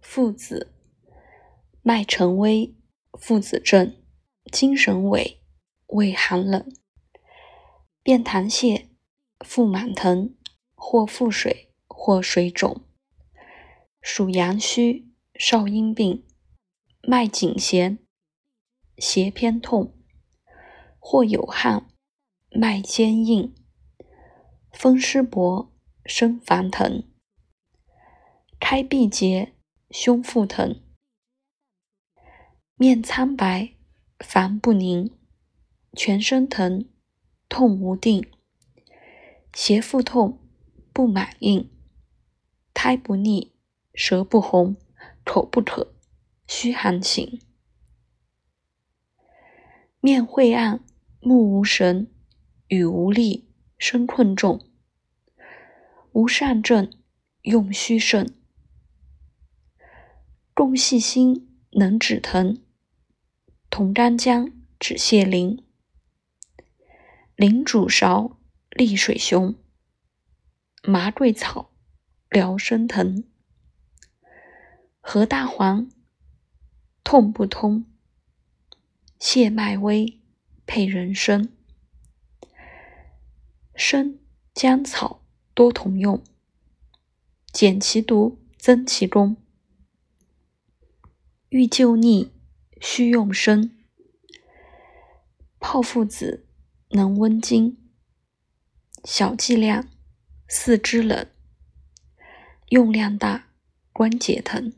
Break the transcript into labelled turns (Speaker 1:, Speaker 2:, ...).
Speaker 1: 附子，脉沉微，附子症，精神萎，畏寒冷，便溏泻，腹满疼，或腹水，或水肿，属阳虚，少阴病，脉紧弦，胁偏痛，或有汗，脉坚硬，风湿薄，身烦疼。开闭结，胸腹疼，面苍白，烦不宁，全身疼，痛无定，胁腹痛，不满硬，胎不腻，舌不红，口不渴，虚寒行。面晦暗，目无神，语无力，身困重，无善症，用虚肾。共细心能止疼，同干姜止泻淋，灵煮芍利水熊，麻桂草疗身疼，合大黄痛不通，泻脉微配人参，生姜草多同用，减其毒，增其功。欲救逆，须用生。炮附子能温经，小剂量，四肢冷，用量大，关节疼。